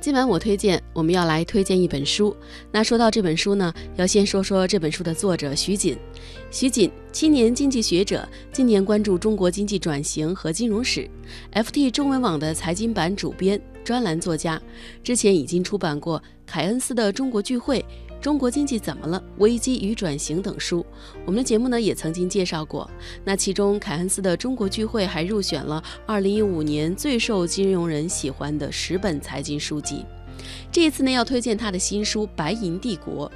今晚我推荐，我们要来推荐一本书。那说到这本书呢，要先说说这本书的作者徐锦。徐锦，青年经济学者，近年关注中国经济转型和金融史，FT 中文网的财经版主编、专栏作家。之前已经出版过凯恩斯的《中国聚会》。中国经济怎么了？危机与转型等书，我们的节目呢也曾经介绍过。那其中凯恩斯的《中国聚会》还入选了2015年最受金融人喜欢的十本财经书籍。这一次呢要推荐他的新书《白银帝国》。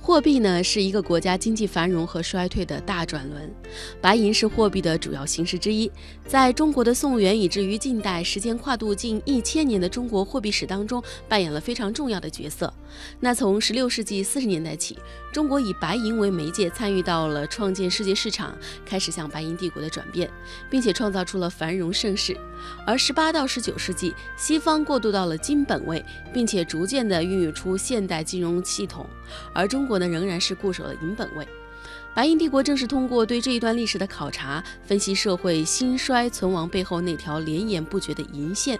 货币呢是一个国家经济繁荣和衰退的大转轮，白银是货币的主要形式之一。在中国的宋元以至于近代，时间跨度近一千年的中国货币史当中，扮演了非常重要的角色。那从十六世纪四十年代起，中国以白银为媒介，参与到了创建世界市场，开始向白银帝国的转变，并且创造出了繁荣盛世。而十八到十九世纪，西方过渡到了金本位，并且逐渐的孕育出现代金融系统，而中国。呢仍然是固守了银本位。白银帝国正是通过对这一段历史的考察，分析社会兴衰存亡背后那条连延不绝的银线，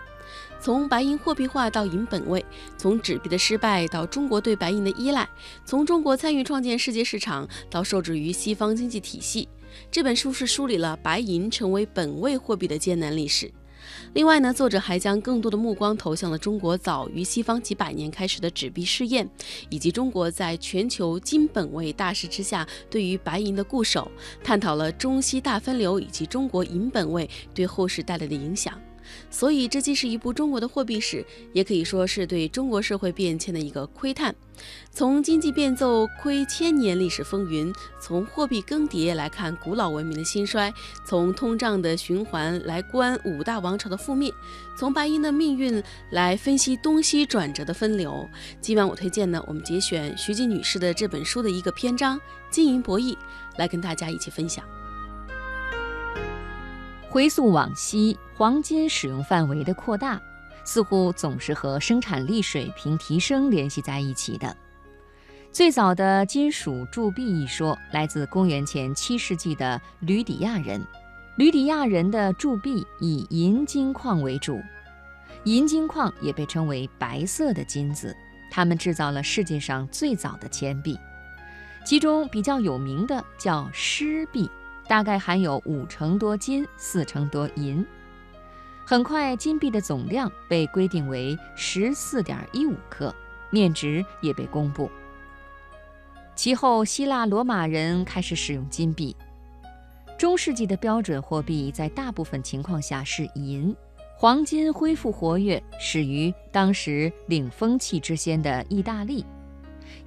从白银货币化到银本位，从纸币的失败到中国对白银的依赖，从中国参与创建世界市场到受制于西方经济体系。这本书是梳理了白银成为本位货币的艰难历史。另外呢，作者还将更多的目光投向了中国早于西方几百年开始的纸币试验，以及中国在全球金本位大势之下对于白银的固守，探讨了中西大分流以及中国银本位对后世带来的影响。所以，这既是一部中国的货币史，也可以说是对中国社会变迁的一个窥探。从经济变奏窥千年历史风云，从货币更迭来看古老文明的兴衰，从通胀的循环来观五大王朝的覆灭，从白银的命运来分析东西转折的分流。今晚我推荐呢，我们节选徐静女士的这本书的一个篇章《金银博弈》，来跟大家一起分享。回溯往昔，黄金使用范围的扩大，似乎总是和生产力水平提升联系在一起的。最早的金属铸币一说来自公元前七世纪的吕底亚人。吕底亚人的铸币以银金矿为主，银金矿也被称为白色的金子。他们制造了世界上最早的钱币，其中比较有名的叫狮币。大概含有五成多金，四成多银。很快，金币的总量被规定为十四点一五克，面值也被公布。其后，希腊罗马人开始使用金币。中世纪的标准货币在大部分情况下是银。黄金恢复活跃始于当时领风气之先的意大利。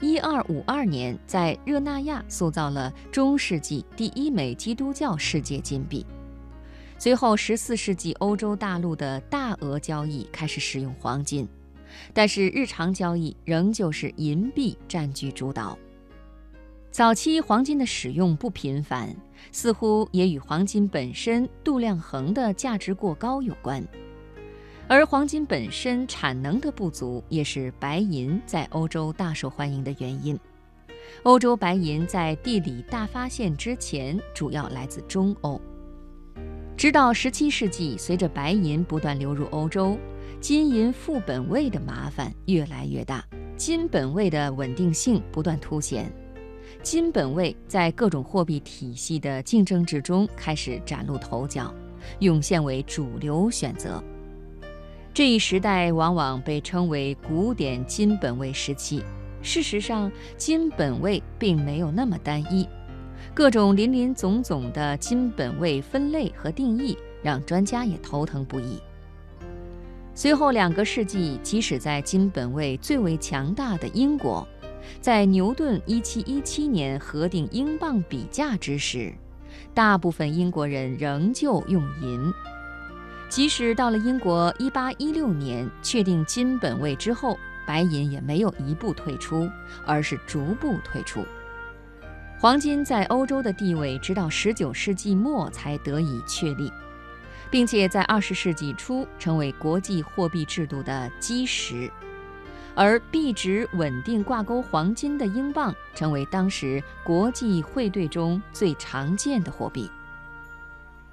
一二五二年，在热那亚塑造了中世纪第一枚基督教世界金币。随后，十四世纪欧洲大陆的大额交易开始使用黄金，但是日常交易仍旧是银币占据主导。早期黄金的使用不频繁，似乎也与黄金本身度量衡的价值过高有关。而黄金本身产能的不足，也是白银在欧洲大受欢迎的原因。欧洲白银在地理大发现之前，主要来自中欧。直到17世纪，随着白银不断流入欧洲，金银副本位的麻烦越来越大，金本位的稳定性不断凸显，金本位在各种货币体系的竞争之中开始崭露头角，涌现为主流选择。这一时代往往被称为古典金本位时期。事实上，金本位并没有那么单一，各种林林总总的金本位分类和定义让专家也头疼不已。随后两个世纪，即使在金本位最为强大的英国，在牛顿1717年核定英镑比价之时，大部分英国人仍旧用银。即使到了英国1816年确定金本位之后，白银也没有一步退出，而是逐步退出。黄金在欧洲的地位直到19世纪末才得以确立，并且在20世纪初成为国际货币制度的基石，而币值稳定挂钩黄金的英镑成为当时国际汇兑中最常见的货币。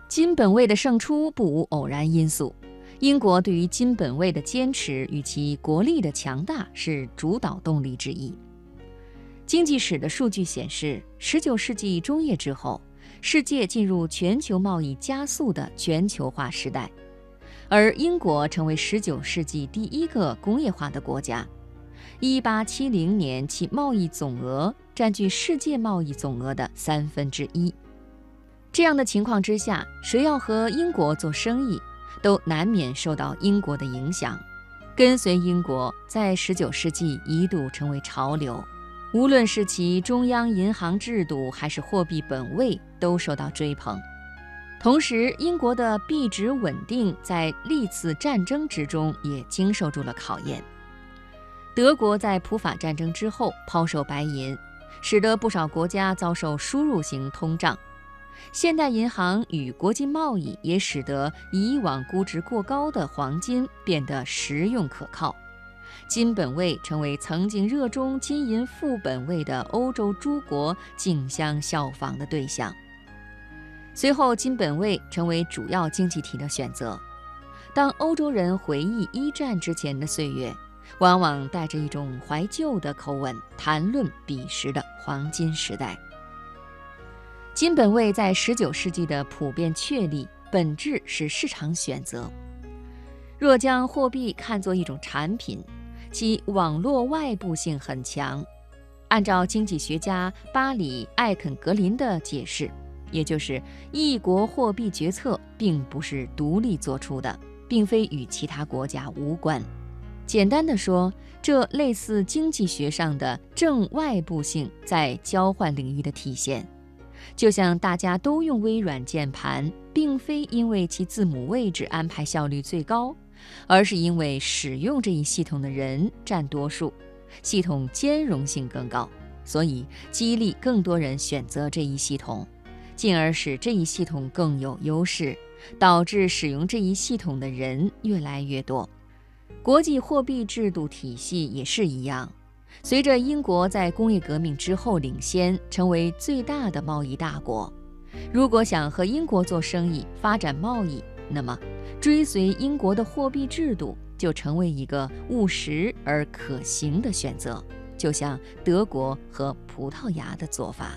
金本位的胜出不无偶然因素，英国对于金本位的坚持与其国力的强大是主导动力之一。经济史的数据显示，19世纪中叶之后，世界进入全球贸易加速的全球化时代，而英国成为19世纪第一个工业化的国家。1870年，其贸易总额占据世界贸易总额的三分之一。这样的情况之下，谁要和英国做生意，都难免受到英国的影响。跟随英国，在19世纪一度成为潮流。无论是其中央银行制度，还是货币本位，都受到追捧。同时，英国的币值稳定在历次战争之中也经受住了考验。德国在普法战争之后抛售白银，使得不少国家遭受输入型通胀。现代银行与国际贸易也使得以往估值过高的黄金变得实用可靠。金本位成为曾经热衷金银副本位的欧洲诸国竞相效仿的对象。随后，金本位成为主要经济体的选择。当欧洲人回忆一战之前的岁月，往往带着一种怀旧的口吻谈论彼时的黄金时代。金本位在19世纪的普遍确立，本质是市场选择。若将货币看作一种产品，其网络外部性很强。按照经济学家巴里·艾肯格林的解释，也就是一国货币决策并不是独立做出的，并非与其他国家无关。简单的说，这类似经济学上的正外部性在交换领域的体现。就像大家都用微软键盘，并非因为其字母位置安排效率最高。而是因为使用这一系统的人占多数，系统兼容性更高，所以激励更多人选择这一系统，进而使这一系统更有优势，导致使用这一系统的人越来越多。国际货币制度体系也是一样，随着英国在工业革命之后领先，成为最大的贸易大国，如果想和英国做生意、发展贸易，那么。追随英国的货币制度就成为一个务实而可行的选择，就像德国和葡萄牙的做法。